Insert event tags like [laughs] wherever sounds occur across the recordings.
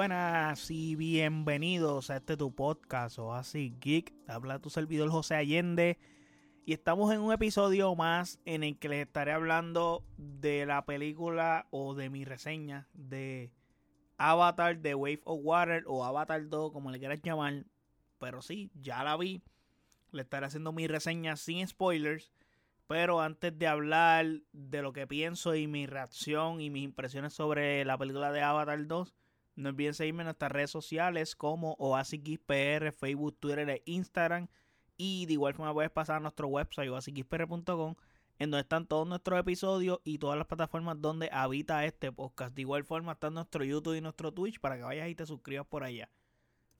buenas y bienvenidos a este tu podcast o así geek. Habla tu servidor José Allende y estamos en un episodio más en el que les estaré hablando de la película o de mi reseña de Avatar The Wave of Water o Avatar 2 como le quieras llamar. Pero sí, ya la vi. Le estaré haciendo mi reseña sin spoilers. Pero antes de hablar de lo que pienso y mi reacción y mis impresiones sobre la película de Avatar 2, no olviden seguirme en nuestras redes sociales como OasisXPR, Facebook, Twitter e Instagram. Y de igual forma puedes pasar a nuestro website oasisxpr.com en donde están todos nuestros episodios y todas las plataformas donde habita este podcast. De igual forma está nuestro YouTube y nuestro Twitch para que vayas y te suscribas por allá.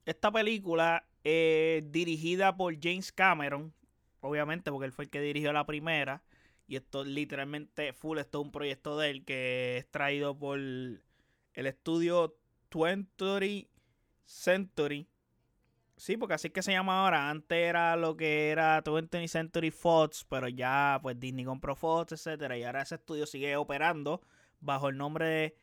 Esta película dirigida por James Cameron, obviamente, porque él fue el que dirigió la primera. Y esto literalmente full, esto es un proyecto de él que es traído por el estudio 20th Century. Sí, porque así que se llama ahora. Antes era lo que era 20th Century Fox, pero ya pues Disney compró Fox, etcétera, y ahora ese estudio sigue operando bajo el nombre de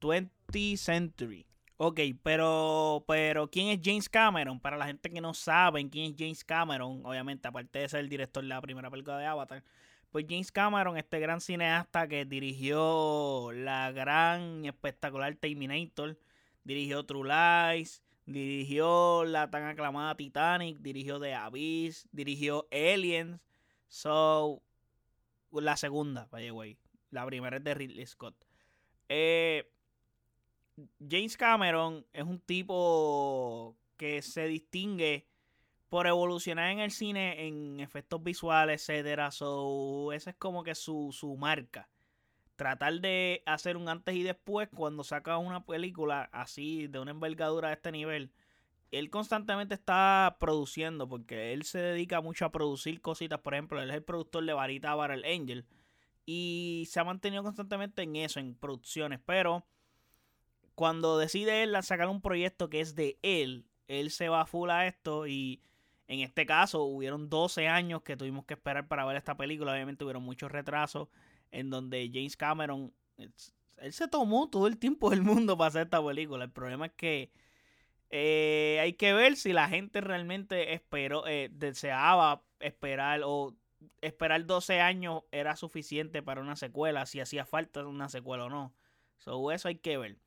20th Century. Ok, pero, pero ¿quién es James Cameron? Para la gente que no sabe quién es James Cameron, obviamente, aparte de ser el director de la primera película de Avatar, pues James Cameron, este gran cineasta que dirigió la gran espectacular Terminator, dirigió True Lies, dirigió la tan aclamada Titanic, dirigió The Abyss, dirigió Aliens, so, la segunda, by the la primera es de Ridley Scott. Eh, James Cameron es un tipo que se distingue por evolucionar en el cine en efectos visuales, etcétera. So, esa es como que su, su marca. Tratar de hacer un antes y después cuando saca una película así de una envergadura de este nivel. Él constantemente está produciendo porque él se dedica mucho a producir cositas. Por ejemplo, él es el productor de Varita Battle Angel. Y se ha mantenido constantemente en eso, en producciones. Pero cuando decide él sacar un proyecto que es de él, él se va full a esto y en este caso hubieron 12 años que tuvimos que esperar para ver esta película, obviamente hubieron muchos retrasos en donde James Cameron, él se tomó todo el tiempo del mundo para hacer esta película, el problema es que eh, hay que ver si la gente realmente esperó, eh, deseaba esperar o esperar 12 años era suficiente para una secuela, si hacía falta una secuela o no. So, eso hay que ver.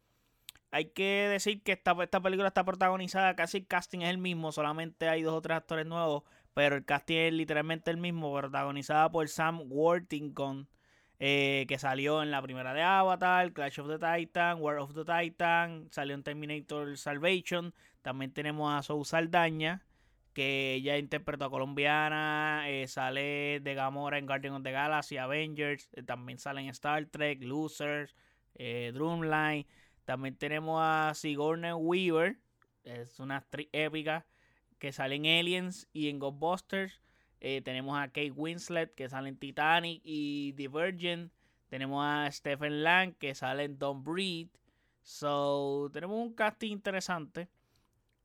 Hay que decir que esta, esta película está protagonizada, casi el casting es el mismo, solamente hay dos o tres actores nuevos, pero el casting es literalmente el mismo, protagonizada por Sam Worthington, eh, que salió en la primera de Avatar, Clash of the Titan, War of the Titan, salió en Terminator Salvation, también tenemos a Sou Saldaña, que ella interpretó a colombiana, eh, sale de Gamora en Guardian of the Galaxy, Avengers, eh, también sale en Star Trek, Losers, Drumline. También tenemos a Sigourney Weaver, es una actriz épica que sale en Aliens y en Ghostbusters. Eh, tenemos a Kate Winslet que sale en Titanic y Divergent. Tenemos a Stephen Lang que sale en Don't Breed. So, tenemos un casting interesante.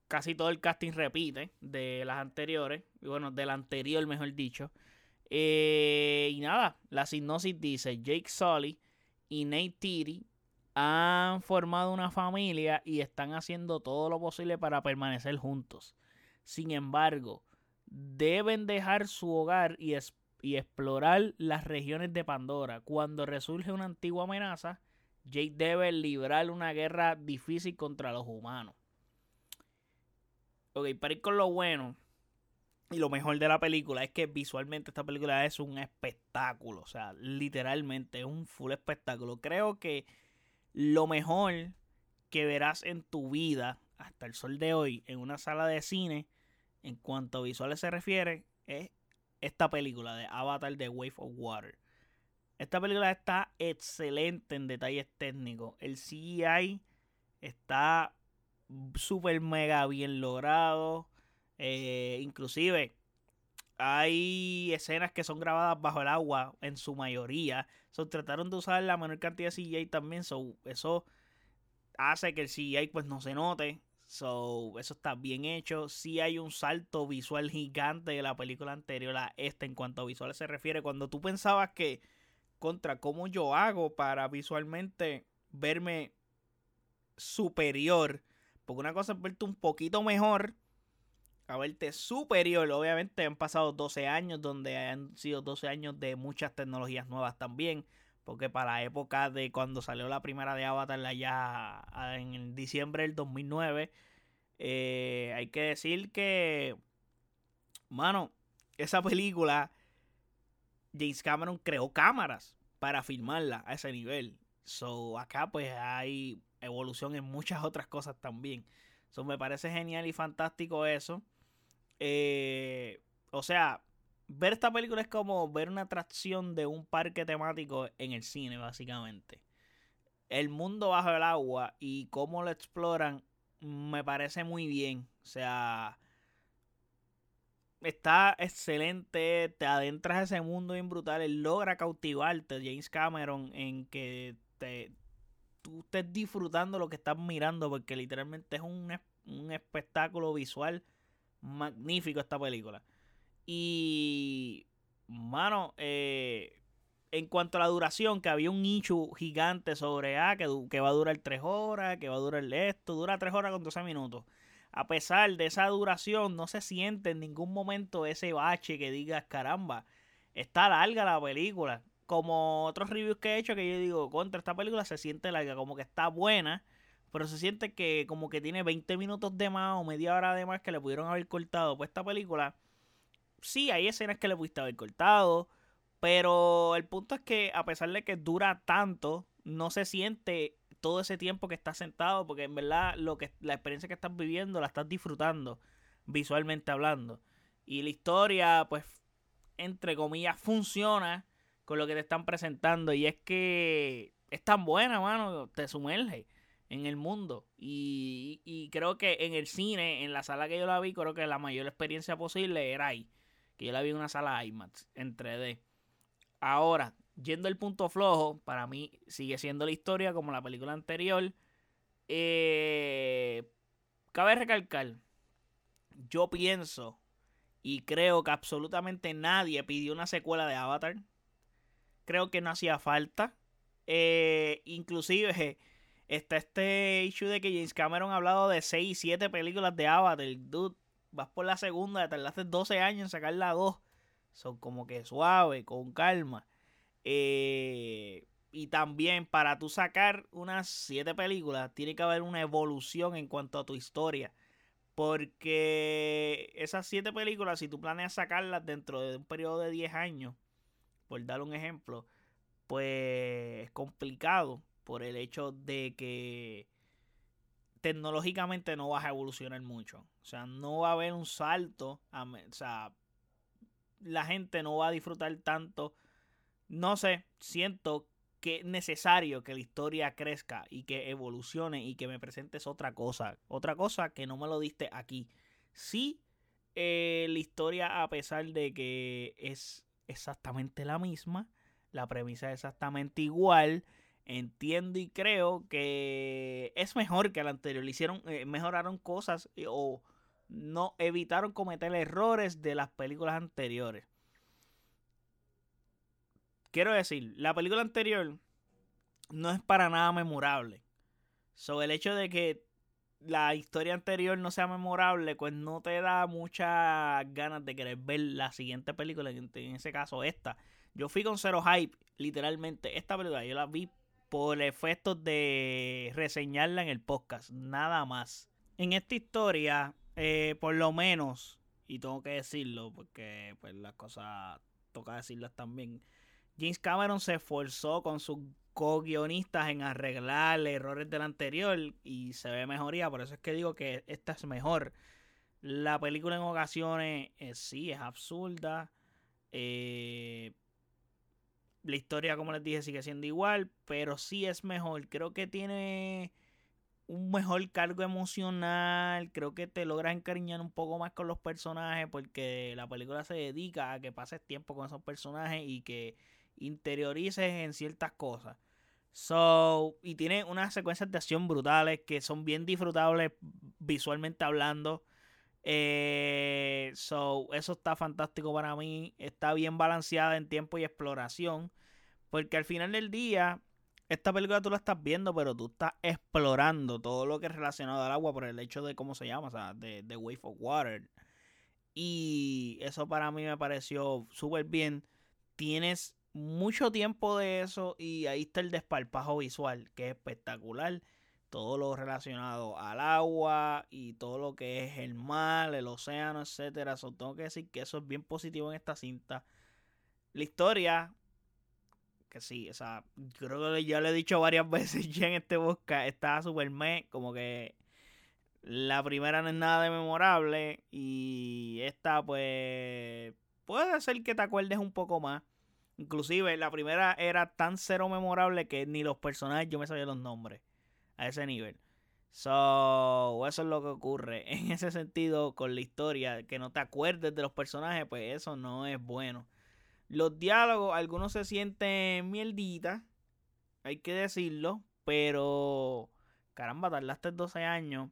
Casi todo el casting repite de las anteriores. Bueno, del anterior, mejor dicho. Eh, y nada, la sinopsis dice: Jake Sully y Nate Titty han formado una familia y están haciendo todo lo posible para permanecer juntos. Sin embargo, deben dejar su hogar y, y explorar las regiones de Pandora. Cuando resurge una antigua amenaza, Jake debe librar una guerra difícil contra los humanos. Ok, para ir con lo bueno y lo mejor de la película es que visualmente esta película es un espectáculo. O sea, literalmente es un full espectáculo. Creo que lo mejor que verás en tu vida hasta el sol de hoy en una sala de cine en cuanto a visuales se refiere es esta película de Avatar The Wave of Water. Esta película está excelente en detalles técnicos. El CGI está súper mega bien logrado. Eh, inclusive hay escenas que son grabadas bajo el agua en su mayoría. So, trataron de usar la menor cantidad de CGI también. So, eso hace que el CGI pues no se note. So, eso está bien hecho. Sí hay un salto visual gigante de la película anterior a esta en cuanto a visuales se refiere. Cuando tú pensabas que contra cómo yo hago para visualmente verme superior Porque una cosa es verte un poquito mejor a verte superior. Obviamente han pasado 12 años donde han sido 12 años de muchas tecnologías nuevas también. Porque para la época de cuando salió la primera de Avatar allá en diciembre del 2009, eh, hay que decir que, mano, esa película, James Cameron creó cámaras para filmarla a ese nivel. So, acá pues hay evolución en muchas otras cosas también. So, me parece genial y fantástico eso. Eh, o sea, ver esta película es como ver una atracción de un parque temático en el cine, básicamente. El mundo bajo el agua y cómo lo exploran me parece muy bien. O sea, está excelente. Te adentras a ese mundo bien brutal. Él logra cautivarte, James Cameron, en que te, tú estés disfrutando lo que estás mirando, porque literalmente es un, un espectáculo visual magnífico esta película. Y, mano, eh, en cuanto a la duración, que había un nicho gigante sobre, ah, que, va a durar 3 horas, que va a durar esto, dura 3 horas con 12 minutos. A pesar de esa duración, no se siente en ningún momento ese bache que digas, caramba, está larga la película. Como otros reviews que he hecho, que yo digo, contra esta película se siente larga, como que está buena, pero se siente que como que tiene 20 minutos de más o media hora de más que le pudieron haber cortado. Pues esta película, sí, hay escenas que le pudiste haber cortado, pero el punto es que a pesar de que dura tanto, no se siente todo ese tiempo que estás sentado, porque en verdad lo que la experiencia que estás viviendo la estás disfrutando visualmente hablando. Y la historia, pues, entre comillas, funciona con lo que te están presentando. Y es que es tan buena, mano, te sumerge en el mundo. Y, y, creo que en el cine, en la sala que yo la vi, creo que la mayor experiencia posible era ahí. Que yo la vi en una sala IMAX en 3D. Ahora, yendo al punto flojo, para mí sigue siendo la historia como la película anterior. Eh, cabe recalcar, yo pienso y creo que absolutamente nadie pidió una secuela de Avatar. Creo que no hacía falta. Eh, inclusive [laughs] Está este issue de que James Cameron ha hablado de 6 y 7 películas de Avatar. Dude, vas por la segunda, tardaste 12 años en sacar la 2. Son como que suave, con calma. Eh, y también para tú sacar unas 7 películas, tiene que haber una evolución en cuanto a tu historia. Porque esas 7 películas, si tú planeas sacarlas dentro de un periodo de 10 años, por dar un ejemplo, pues es complicado por el hecho de que tecnológicamente no vas a evolucionar mucho. O sea, no va a haber un salto. o sea, la gente no va a disfrutar tanto. No sé, siento que es necesario que la historia crezca y que evolucione y que me presentes otra cosa. Otra cosa que no me lo diste aquí. Sí, eh, la historia, a pesar de que es exactamente la misma, la premisa es exactamente igual entiendo y creo que es mejor que el anterior. Le hicieron, eh, mejoraron cosas o no evitaron cometer errores de las películas anteriores. Quiero decir, la película anterior no es para nada memorable. Sobre el hecho de que la historia anterior no sea memorable, pues no te da muchas ganas de querer ver la siguiente película, en ese caso esta. Yo fui con cero hype, literalmente. Esta película yo la vi por efectos de reseñarla en el podcast, nada más. En esta historia, eh, por lo menos, y tengo que decirlo porque pues las cosas toca decirlas también, James Cameron se esforzó con sus co-guionistas en arreglar errores del anterior y se ve mejoría, por eso es que digo que esta es mejor. La película en ocasiones eh, sí es absurda, eh, la historia, como les dije, sigue siendo igual, pero sí es mejor. Creo que tiene un mejor cargo emocional. Creo que te logras encariñar un poco más con los personajes porque la película se dedica a que pases tiempo con esos personajes y que interiorices en ciertas cosas. So, y tiene unas secuencias de acción brutales que son bien disfrutables visualmente hablando. Eh, so, eso está fantástico para mí. Está bien balanceada en tiempo y exploración. Porque al final del día, esta película tú la estás viendo, pero tú estás explorando todo lo que es relacionado al agua por el hecho de cómo se llama, o sea, de, de Wave of Water. Y eso para mí me pareció súper bien. Tienes mucho tiempo de eso y ahí está el desparpajo visual, que es espectacular. Todo lo relacionado al agua y todo lo que es el mar, el océano, etcétera. So, tengo que decir que eso es bien positivo en esta cinta. La historia, que sí, o sea, creo que ya lo he dicho varias [laughs] veces ya en este busca, está súper me, como que la primera no es nada de memorable y esta pues puede ser que te acuerdes un poco más. Inclusive la primera era tan cero memorable que ni los personajes yo me sabía los nombres a ese nivel. So, eso es lo que ocurre. [laughs] En ese sentido, con la historia, que no te acuerdes de los personajes, pues eso no es bueno. Los diálogos, algunos se sienten mierdita, hay que decirlo, pero caramba, tardaste 12 años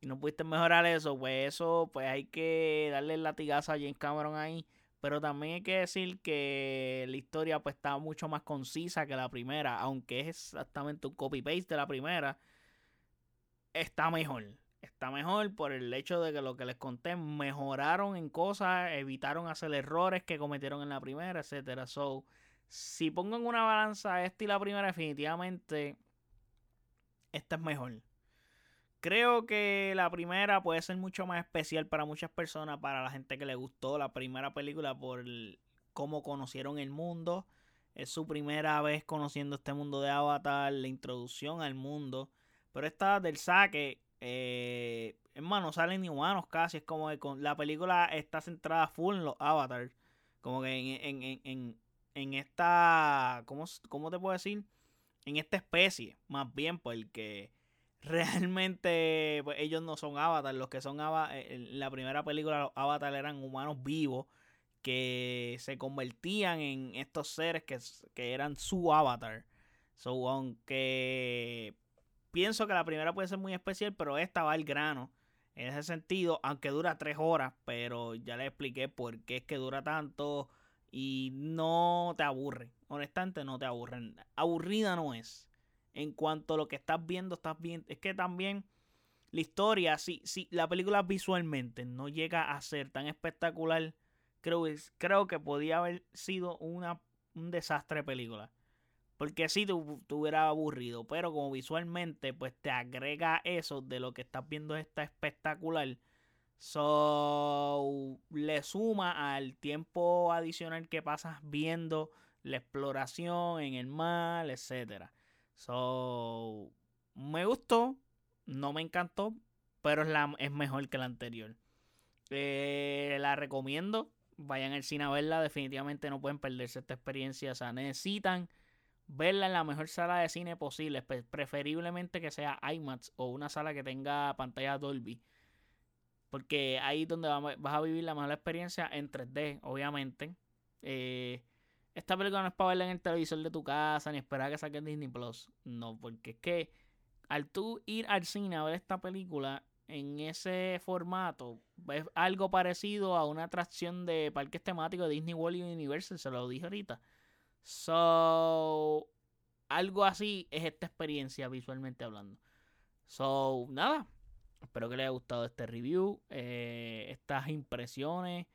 y no pudiste mejorar eso, pues eso, pues hay que darle el latigazo a James Cameron ahí pero también hay que decir que la historia pues está mucho más concisa que la primera, aunque es exactamente un copy-paste de la primera, está mejor. Está mejor por el hecho de que lo que les conté mejoraron en cosas, evitaron hacer errores que cometieron en la primera, etcétera. So, si pongo en una balanza esta y la primera, definitivamente esta es mejor. Creo que la primera puede ser mucho más especial para muchas personas, para la gente que le gustó la primera película por cómo conocieron el mundo. Es su primera vez conociendo este mundo de Avatar, la introducción al mundo. Pero esta del saque, eh, hermano, salen humanos casi. Es como que con, la película está centrada full en los Avatar. Como que en, en, en, en esta. ¿cómo, ¿Cómo te puedo decir? En esta especie, más bien, porque realmente pues, ellos no son Avatar. Los que son Avatar, eh, en la primera película, los Avatar eran humanos vivos que se convertían en estos seres que, que eran su Avatar. So, aunque pienso que la primera puede ser muy especial, pero esta va al grano. En ese sentido, aunque dura tres horas, pero ya le expliqué por qué es que dura tanto y no te aburre. Honestamente, no te aburren. Aburrida no es en cuanto a lo que estás viendo, estás viendo. Es que también la historia, si, la película visualmente no llega a ser tan espectacular, creo, creo que podía haber sido una, un desastre de película. Porque si tú te aburrido, pero como visualmente, pues te agrega eso de lo que estás viendo está espectacular. So, le suma al tiempo adicional que pasas viendo la exploración en el mar, etcétera. So, me gustó, no me encantó, pero es, la, es mejor que la anterior. Eh, la recomiendo, vayan al cine a verla, definitivamente no pueden perderse esta experiencia, o sea, necesitan verla en la mejor sala de cine posible, preferiblemente que sea IMAX o una sala que tenga pantalla Dolby. Porque ahí es donde vas a vivir la mejor experiencia en 3D, obviamente. Eh, esta película no es para verla en el televisor de tu casa ni esperar a que saquen Disney Plus. No, porque es que al tú ir al cine a ver esta película en ese formato, es algo parecido a una atracción de parques temáticos de Disney World y Universal, se lo dije ahorita. So, algo así es esta experiencia visualmente hablando. So, nada. Espero que les haya gustado este review, eh, estas impresiones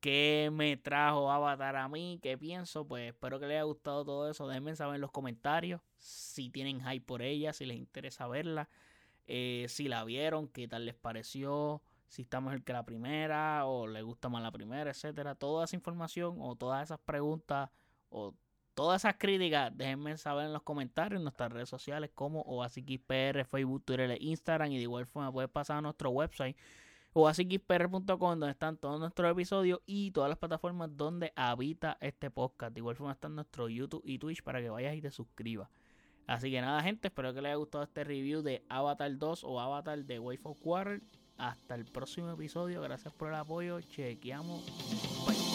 qué me trajo Avatar a mí, qué pienso, pues espero que les haya gustado todo eso. Déjenme saber en los comentarios si tienen hype por ella, si les interesa verla, eh, si la vieron, qué tal les pareció, si está mejor que la primera o les gusta más la primera, etcétera. Toda esa información o todas esas preguntas o todas esas críticas, déjenme saber en los comentarios en nuestras redes sociales como OASIXPR, Facebook, Twitter e Instagram y de igual forma puedes pasar a nuestro website o donde están todos nuestros episodios y todas las plataformas donde habita este podcast. De igual forma están nuestro YouTube y Twitch para que vayas y te suscribas. Así que nada, gente, espero que les haya gustado este review de Avatar 2 o Avatar de Wave of Water. Hasta el próximo episodio. Gracias por el apoyo. Chequeamos. Bye.